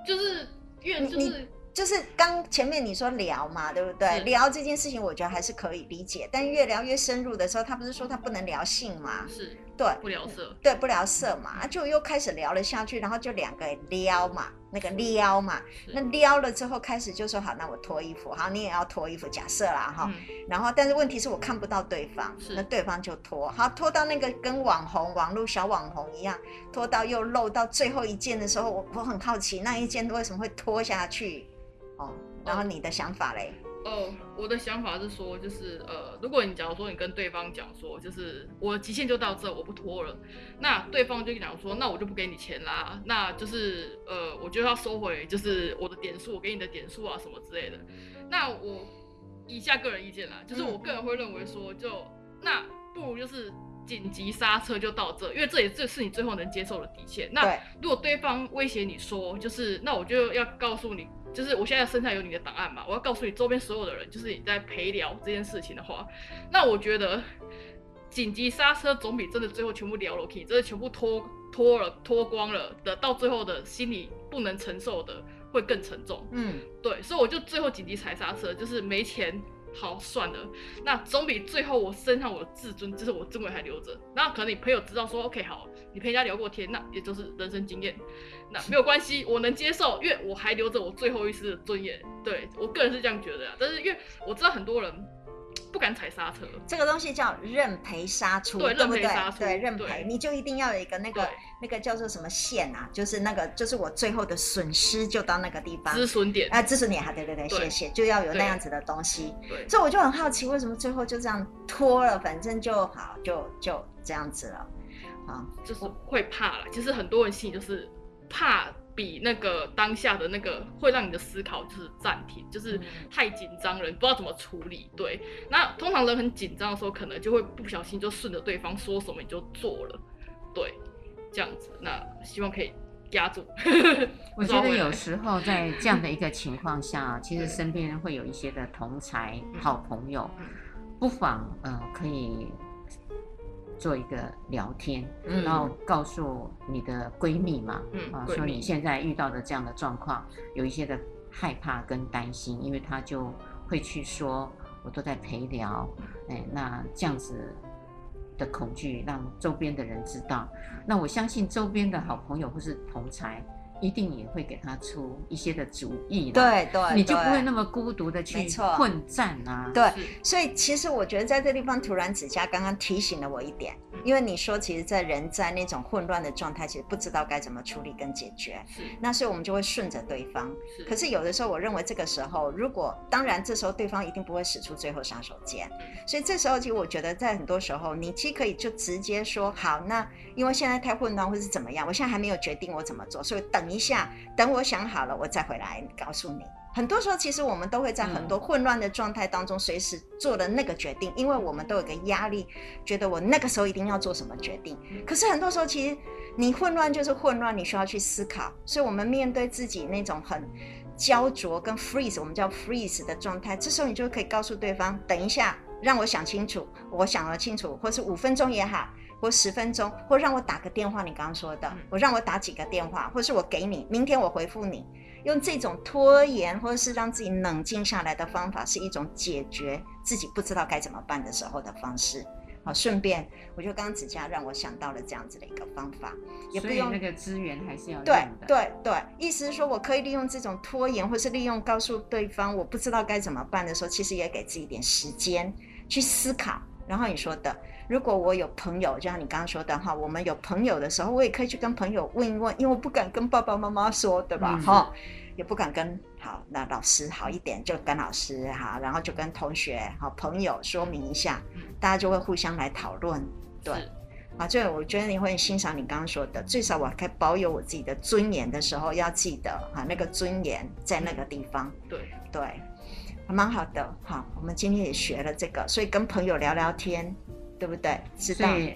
就是因为就是。就是刚前面你说聊嘛，对不对？聊这件事情，我觉得还是可以理解。但越聊越深入的时候，他不是说他不能聊性吗？是，对，不聊色，对，不聊色嘛，就又开始聊了下去，然后就两个撩嘛，那个撩嘛，那撩了之后开始就说好，那我脱衣服，好，你也要脱衣服，假设啦哈。嗯、然后，但是问题是我看不到对方，是那对方就脱，好，脱到那个跟网红、网络小网红一样，脱到又露到最后一件的时候，我我很好奇，那一件为什么会脱下去？哦，然后你的想法嘞？哦，我的想法是说，就是呃，如果你假如说你跟对方讲说，就是我极限就到这，我不拖了，那对方就讲说，那我就不给你钱啦，那就是呃，我就要收回，就是我的点数，我给你的点数啊什么之类的。那我以下个人意见啦，就是我个人会认为说，就那不如就是。紧急刹车就到这，因为这也这是你最后能接受的底线。那如果对方威胁你说，就是那我就要告诉你，就是我现在身上有你的档案嘛，我要告诉你周边所有的人，就是你在陪聊这件事情的话，那我觉得紧急刹车总比真的最后全部聊了，可以真的全部脱脱了脱光了的，到最后的心里不能承受的会更沉重。嗯，对，所以我就最后紧急踩刹车，就是没钱。好，算了，那总比最后我身上我的自尊，就是我尊贵还留着。那可能你朋友知道说，OK，好，你陪人家聊过天，那也就是人生经验，那没有关系，我能接受，因为我还留着我最后一丝的尊严。对，我个人是这样觉得啊，但是因为我知道很多人。不敢踩刹车，这个东西叫认赔杀出，对，对不对？对，认赔，你就一定要有一个那个那个叫做什么线啊？就是那个，就是我最后的损失就到那个地方，止损点啊，止损点，哈，对对对，对，谢谢，就要有那样子的东西。对，所以我就很好奇，为什么最后就这样拖了？反正就好，就就这样子了，啊，就是会怕了。其实很多人心里就是怕。比那个当下的那个会让你的思考就是暂停，就是太紧张了，你不知道怎么处理。对，那通常人很紧张的时候，可能就会不小心就顺着对方说什么你就做了，对，这样子。那希望可以压住。我觉得有时候在这样的一个 情况下，其实身边会有一些的同才、好朋友，不妨呃可以。做一个聊天，嗯、然后告诉你的闺蜜嘛，嗯、啊，说你现在遇到的这样的状况，有一些的害怕跟担心，因为她就会去说，我都在陪聊，哎，那这样子的恐惧让周边的人知道，那我相信周边的好朋友或是同侪。一定也会给他出一些的主意，对对，你就不会那么孤独的去混战啊。对，所以其实我觉得在这地方，突然子佳刚刚提醒了我一点，因为你说，其实，在人在那种混乱的状态，其实不知道该怎么处理跟解决。是，那所以我们就会顺着对方。是，可是有的时候，我认为这个时候，如果当然这时候对方一定不会使出最后杀手锏，所以这时候其实我觉得在很多时候，你既可以就直接说好，那因为现在太混乱或是怎么样，我现在还没有决定我怎么做，所以等。一下，等我想好了，我再回来告诉你。很多时候，其实我们都会在很多混乱的状态当中，随时做了那个决定，因为我们都有个压力，觉得我那个时候一定要做什么决定。可是很多时候，其实你混乱就是混乱，你需要去思考。所以，我们面对自己那种很焦灼跟 freeze，我们叫 freeze 的状态，这时候你就可以告诉对方，等一下，让我想清楚，我想了清楚，或是五分钟也好。或十分钟，或让我打个电话，你刚刚说的，我让我打几个电话，或是我给你，明天我回复你，用这种拖延或者是让自己冷静下来的方法，是一种解决自己不知道该怎么办的时候的方式。好，顺便，我觉得刚刚子佳让我想到了这样子的一个方法，也不用那个资源还是要对对对，意思是说我可以利用这种拖延，或是利用告诉对方我不知道该怎么办的时候，其实也给自己一点时间去思考。然后你说的。如果我有朋友，就像你刚刚说的哈，我们有朋友的时候，我也可以去跟朋友问一问，因为我不敢跟爸爸妈妈说，对吧？哈、嗯，也不敢跟好那老师好一点，就跟老师哈，然后就跟同学好朋友说明一下，大家就会互相来讨论，对，啊，这个我觉得你会欣赏你刚刚说的，最少我可以保有我自己的尊严的时候，要记得哈，那个尊严在那个地方，对。对，蛮好的，好，我们今天也学了这个，所以跟朋友聊聊天。对不对？所以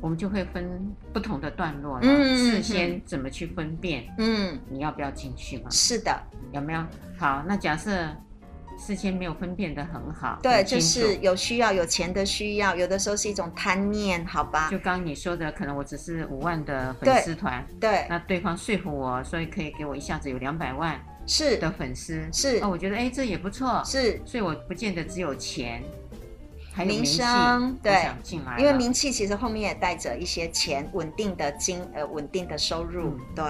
我们就会分不同的段落了。嗯，事先怎么去分辨？嗯，你要不要进去嘛？是的，有没有？好，那假设事先没有分辨的很好，对，就是有需要、有钱的需要，有的时候是一种贪念，好吧？就刚刚你说的，可能我只是五万的粉丝团，对，那对方说服我，所以可以给我一下子有两百万是的粉丝，是，那我觉得哎，这也不错，是，所以我不见得只有钱。还名，名声对，因为名气其实后面也带着一些钱，稳定的金呃稳定的收入，嗯、对。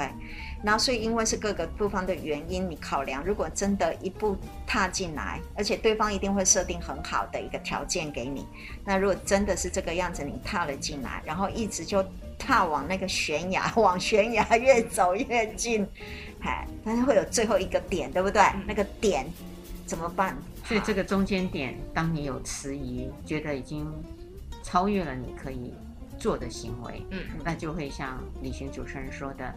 然后所以因为是各个不方的原因，你考量如果真的一步踏进来，而且对方一定会设定很好的一个条件给你。那如果真的是这个样子，你踏了进来，然后一直就踏往那个悬崖，往悬崖越走越近，哎，但是会有最后一个点，对不对？嗯、那个点怎么办？所以这个中间点，当你有迟疑，觉得已经超越了你可以做的行为，嗯，那就会像旅行主持人说的，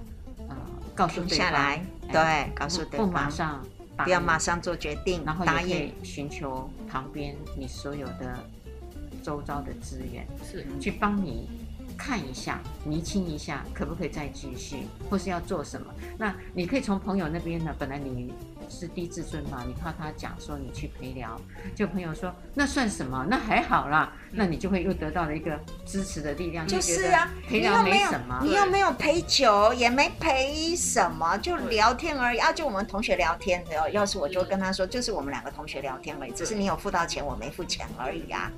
呃，告诉对方，来对，哎、告诉对方，不马上，不要马上做决定，然后也可以寻求旁边你所有的周遭的资源，是去帮你看一下、厘清一下，可不可以再继续，或是要做什么？那你可以从朋友那边呢，本来你。是低自尊嘛，你怕他讲说你去陪聊，就朋友说那算什么？那还好啦，那你就会又得到了一个支持的力量。就是啊，陪聊没什么，你又没有陪酒，也没陪什么，就聊天而已啊。就我们同学聊天，要是我就跟他说，就是我们两个同学聊天而已，只是你有付到钱，我没付钱而已啊。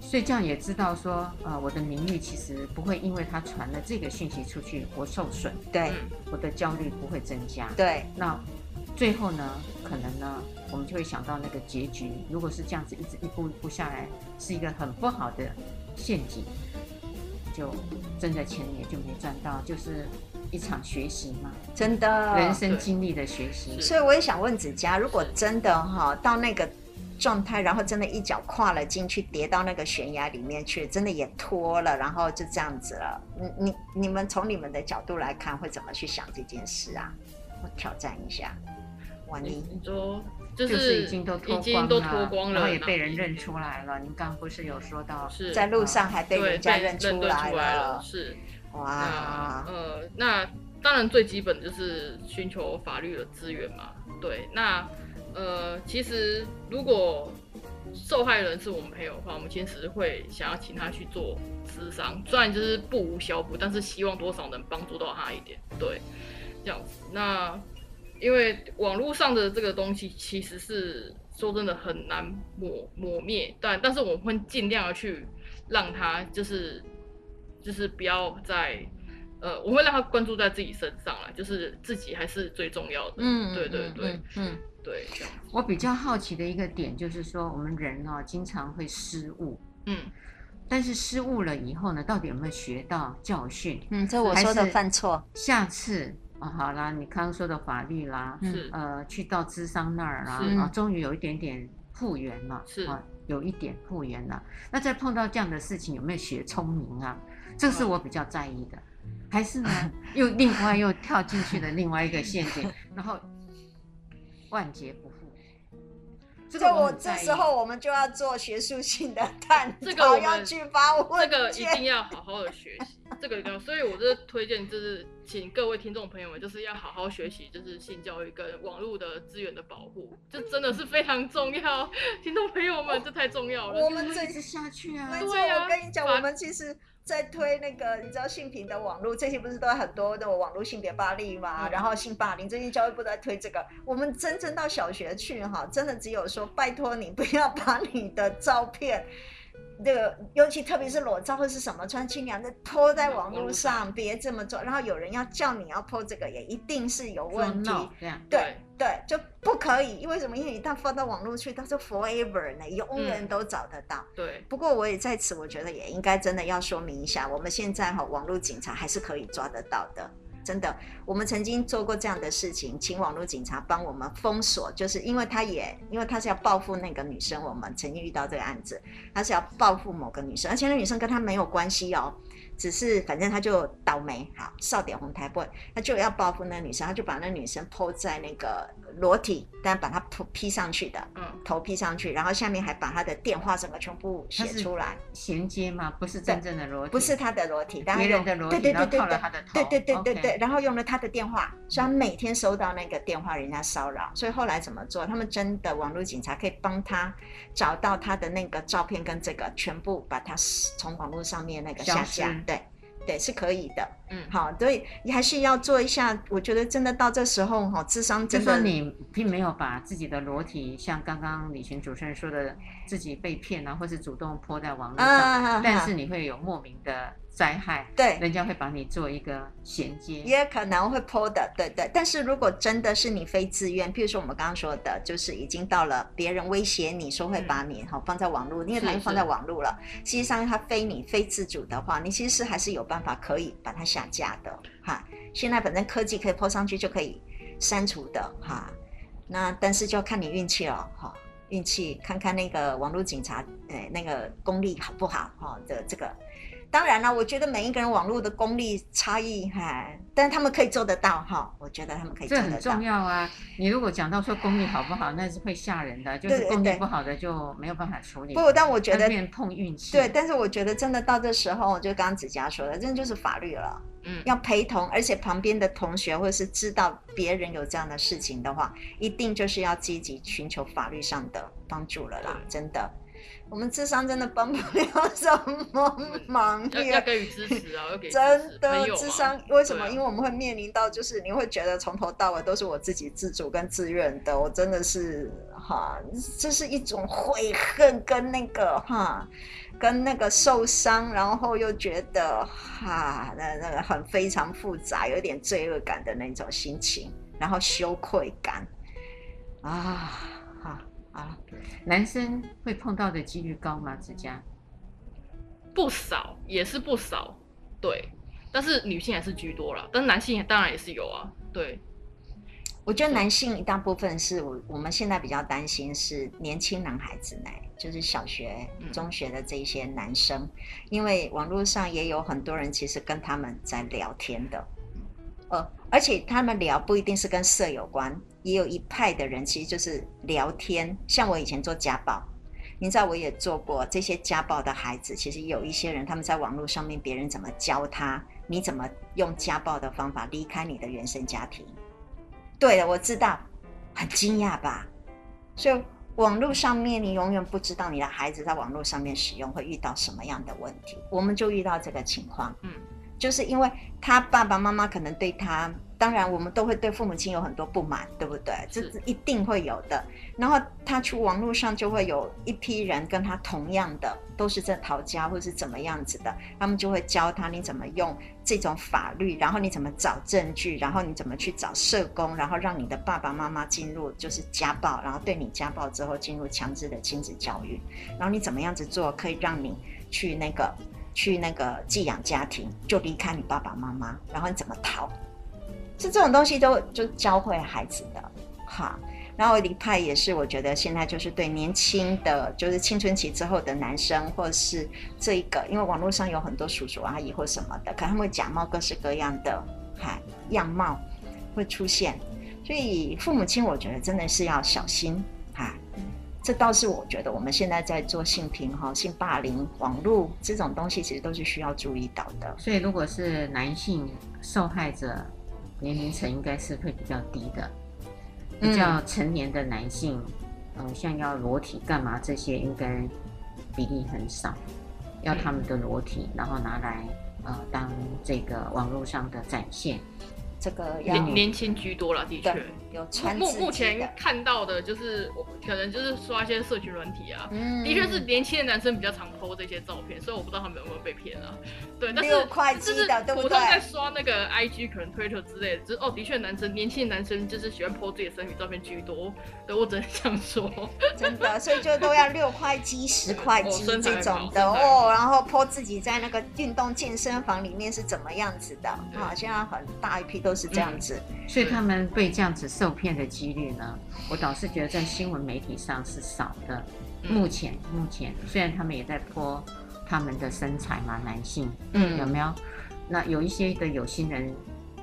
所以这样也知道说，呃，我的名誉其实不会因为他传了这个讯息出去，我受损。对，我的焦虑不会增加。对，那最后呢，可能呢，我们就会想到那个结局。如果是这样子一直一步一步下来，是一个很不好的陷阱，就真的钱也就没赚到，就是一场学习嘛，真的人生经历的学习。所以我也想问子佳，如果真的哈到那个。状态，然后真的一脚跨了进去，跌到那个悬崖里面去，真的也脱了，然后就这样子了。你你你们从你们的角度来看，会怎么去想这件事啊？我挑战一下，万一你说就是、就是已经都脱光了，然后也被人认出来了。您刚刚不是有说到是在路上还被人家认出来了？出来了是哇，呃，那当然最基本就是寻求法律的资源嘛。对，那。呃，其实如果受害人是我们朋友的话，我们其实会想要请他去做咨商，虽然就是不无小补，但是希望多少能帮助到他一点，对，这样子。那因为网络上的这个东西其实是说真的很难抹抹灭，但但是我们会尽量的去让他就是就是不要再呃，我会让他关注在自己身上啦，就是自己还是最重要的。嗯，对对对，嗯。嗯对，我比较好奇的一个点就是说，我们人哦经常会失误，嗯，但是失误了以后呢，到底有没有学到教训？嗯，这我说的犯错，下次啊、哦，好啦，你刚刚说的法律啦，是呃，去到智商那儿啦，啊，终于有一点点复原了，是啊，有一点复原了。那再碰到这样的事情，有没有学聪明啊？这是我比较在意的，还是呢，又另外又跳进去的另外一个陷阱，然后。万劫不复。这个我，这时候我们就要做学术性的 探讨，这个要去发问，这个一定要好好的学习。这个一定要，所以我是推荐就是，请各位听众朋友们，就是要好好学习，就是性教育跟网络的资源的保护，这真的是非常重要。听众朋友们，这太重要了。我们这一直下去啊。对啊，我跟你讲，我们其实。在推那个，你知道性平的网络，这些不是都有很多的网络性别暴力嘛？然后性霸凌，最近教育部在推这个。我们真正到小学去哈，真的只有说，拜托你不要把你的照片。这个尤其特别是裸照或是什么穿清凉的，po 在网络上，别这么做。然后有人要叫你要 po 这个，也一定是有问题。对对，就不可以。因为什么？因为一旦放到网络去，它是 forever 呢，永远都找得到。嗯、对。不过我也在此，我觉得也应该真的要说明一下，我们现在哈网络警察还是可以抓得到的。真的，我们曾经做过这样的事情，请网络警察帮我们封锁，就是因为他也，因为他是要报复那个女生，我们曾经遇到这个案子，他是要报复某个女生，而且那女生跟他没有关系哦。只是反正他就倒霉，好，少点红台不，他就要报复那女生，他就把那女生抛在那个裸体，但把她 po P 上去的，嗯，头披上去，然后下面还把他的电话整个全部写出来，衔接吗？不是真正的裸体，不是他的裸体，别人的裸体，对对对对对，对对对对对，然后用了他的电话，所以他每天收到那个电话，人家骚扰，所以后来怎么做？他们真的网络警察可以帮他找到他的那个照片跟这个，全部把他从网络上面那个下架。对，对，是可以的。嗯，好，所以你还是要做一下。我觉得真的到这时候，哈，智商真的。就说你并没有把自己的裸体，像刚刚李群主持人说的，自己被骗啊，或是主动 po 在网络上，啊、但是你会有莫名的。灾害，对，人家会把你做一个衔接，也可能会 po 的，对对。但是如果真的是你非自愿，譬如说我们刚刚说的，就是已经到了别人威胁你说会把你哈、嗯、放在网络，因为他已经放在网络了，实际上他非你非自主的话，你其实还是有办法可以把它下架的哈。现在反正科技可以 po 上去就可以删除的哈。那但是就要看你运气了哈，运气看看那个网络警察，哎，那个功力好不好哈的这个。当然了，我觉得每一个人网络的功力差异，哈，但他们可以做得到哈。我觉得他们可以做得到。这很重要啊！你如果讲到说功力好不好，那是会吓人的，就是功力不好的就没有办法处理。不，但我觉得碰运气。对，但是我觉得真的到这时候，就刚刚子佳说的，真的就是法律了。嗯，要陪同，而且旁边的同学或者是知道别人有这样的事情的话，一定就是要积极寻求法律上的帮助了啦，真的。我们智商真的帮不了什么忙，要要给予支持啊，要给 真的智商为什么？因为我们会面临到，就是你会觉得从头到尾都是我自己自主跟自愿的，我真的是哈，这是一种悔恨跟那个哈，跟那个受伤，然后又觉得哈，那那个很非常复杂，有点罪恶感的那种心情，然后羞愧感啊。啊，男生会碰到的几率高吗？指甲，不少，也是不少，对，但是女性还是居多了，但是男性当然也是有啊，对。我觉得男性一大部分是我我们现在比较担心是年轻男孩子呢，就是小学、中学的这些男生，嗯、因为网络上也有很多人其实跟他们在聊天的，呃，而且他们聊不一定是跟色有关。也有一派的人，其实就是聊天。像我以前做家暴，你知道我也做过这些家暴的孩子。其实有一些人，他们在网络上面，别人怎么教他，你怎么用家暴的方法离开你的原生家庭？对了，我知道，很惊讶吧？所以网络上面，你永远不知道你的孩子在网络上面使用会遇到什么样的问题。我们就遇到这个情况，嗯，就是因为他爸爸妈妈可能对他。当然，我们都会对父母亲有很多不满，对不对？这是一定会有的。然后他去网络上就会有一批人跟他同样的，都是在逃家或是怎么样子的，他们就会教他你怎么用这种法律，然后你怎么找证据，然后你怎么去找社工，然后让你的爸爸妈妈进入就是家暴，然后对你家暴之后进入强制的亲子教育，然后你怎么样子做可以让你去那个去那个寄养家庭，就离开你爸爸妈妈，然后你怎么逃？是这种东西都就教会孩子的，哈。然后李派也是，我觉得现在就是对年轻的，就是青春期之后的男生，或者是这一个，因为网络上有很多叔叔阿姨或什么的，可能他们会假冒各式各样的哈样貌会出现，所以父母亲我觉得真的是要小心哈。这倒是我觉得我们现在在做性平哈、性霸凌、网络这种东西，其实都是需要注意到的。所以如果是男性受害者。年龄层应该是会比较低的，比较成年的男性，嗯、呃，像要裸体干嘛这些，应该比例很少，要他们的裸体，然后拿来呃当这个网络上的展现。这个年年轻居多了，的确有目目前看到的就是我可能就是刷一些社群软体啊，嗯、的确是年轻的男生比较常 po 这些照片，所以我不知道他们有没有被骗啊。对，但是就是普通在刷那个 IG 可能 Twitter 之类的，就是哦，的确男生年轻的男生就是喜欢 po 自己的身体照片居多。对，我只能这样说，真的，所以就都要六块肌、十块肌这种的哦，然后 po 自己在那个运动健身房里面是怎么样子的啊？现在很大一批都。是这样子，嗯，所以他们被这样子受骗的几率呢，我倒是觉得在新闻媒体上是少的。目前，目前虽然他们也在泼他们的身材嘛，男性，嗯，有没有？那有一些的有心人，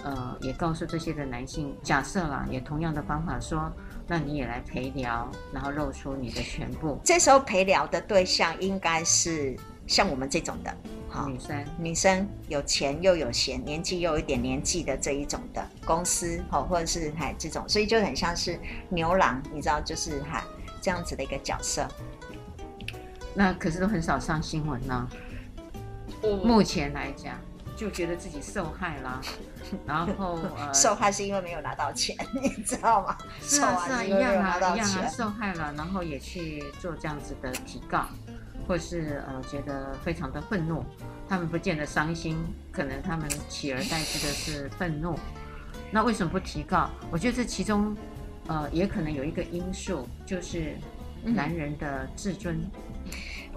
呃，也告诉这些的男性，假设啦，也同样的方法说，那你也来陪聊，然后露出你的全部。这时候陪聊的对象应该是像我们这种的。好，女生女生有钱又有闲，年纪又有一点年纪的这一种的公司，好，或者是还这种，所以就很像是牛郎，你知道，就是哈这样子的一个角色。那可是都很少上新闻呢。目前来讲，就觉得自己受害了，然后呃，受害是因为没有拿到钱，你知道吗？是啊是啊，一样啊一样啊，受害了，然后也去做这样子的提告。或是呃觉得非常的愤怒，他们不见得伤心，可能他们取而代之的是愤怒。那为什么不提告？我觉得这其中，呃，也可能有一个因素，就是男人的自尊。嗯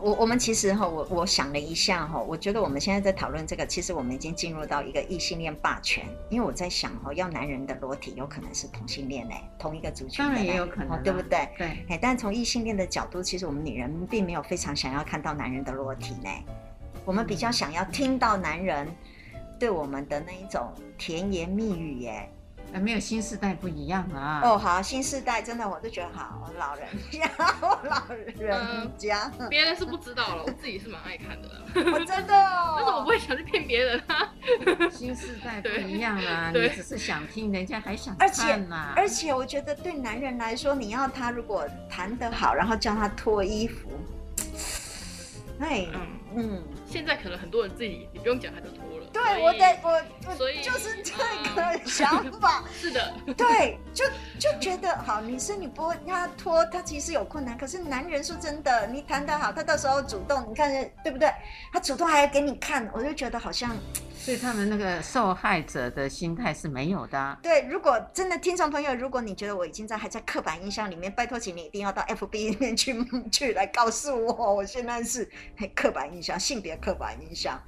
我我们其实哈，我我想了一下哈，我觉得我们现在在讨论这个，其实我们已经进入到一个异性恋霸权。因为我在想哈，要男人的裸体，有可能是同性恋哎，同一个族群的，当然也有可能，对不对？对。哎，但从异性恋的角度，其实我们女人并没有非常想要看到男人的裸体呢。我们比较想要听到男人对我们的那一种甜言蜜语耶。没有新世代不一样啊！哦，好，新世代真的我都觉得好，老人家，老人家，别、嗯、人是不知道了，我自己是蛮爱看的。我 真的、哦，但是我不会想去骗别人啊。新世代 不一样啊，你只是想听，人家还想看嘛。而且我觉得对男人来说，你要他如果弹得好，然后叫他脱衣服，哎，嗯嗯，现在可能很多人自己，你不用讲他就脱。对，我的我我就是这个想法。是的，对，就就觉得好，女生你不会他脱，他其实有困难。可是男人说真的，你谈得好，他到时候主动，你看对不对？他主动还要给你看，我就觉得好像。所以他们那个受害者的心态是没有的。对，如果真的听众朋友，如果你觉得我已经在还在刻板印象里面，拜托，请你一定要到 FB 里面去 去来告诉我，我现在是刻板印象，性别刻板印象。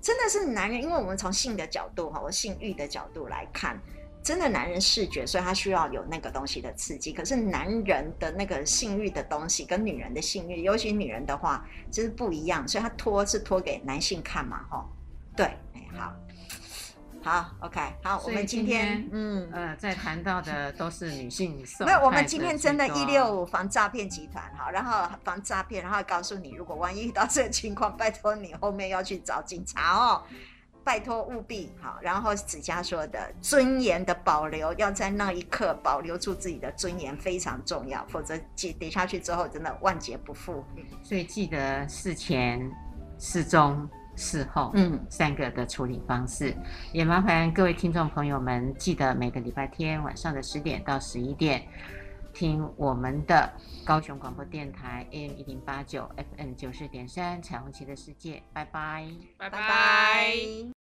真的是男人，因为我们从性的角度哈，我性欲的角度来看，真的男人视觉，所以他需要有那个东西的刺激。可是男人的那个性欲的东西跟女人的性欲，尤其女人的话，其实不一样，所以他拖是拖给男性看嘛，哈，对，好。，OK，好，我们今天，嗯，呃，在谈到的都是女性受。没有，我们今天真的一六五防诈骗集团，好，然后防诈骗，然后告诉你，如果万一遇到这个情况，拜托你后面要去找警察哦，拜托务必好。然后子佳说的尊严的保留，要在那一刻保留住自己的尊严非常重要，否则跌跌下去之后，真的万劫不复。所以记得事前、事中。事后，嗯，三个的处理方式，也麻烦各位听众朋友们记得每个礼拜天晚上的十点到十一点，听我们的高雄广播电台 AM 一零八九 FM 九四点三彩虹旗的世界，拜拜，拜拜。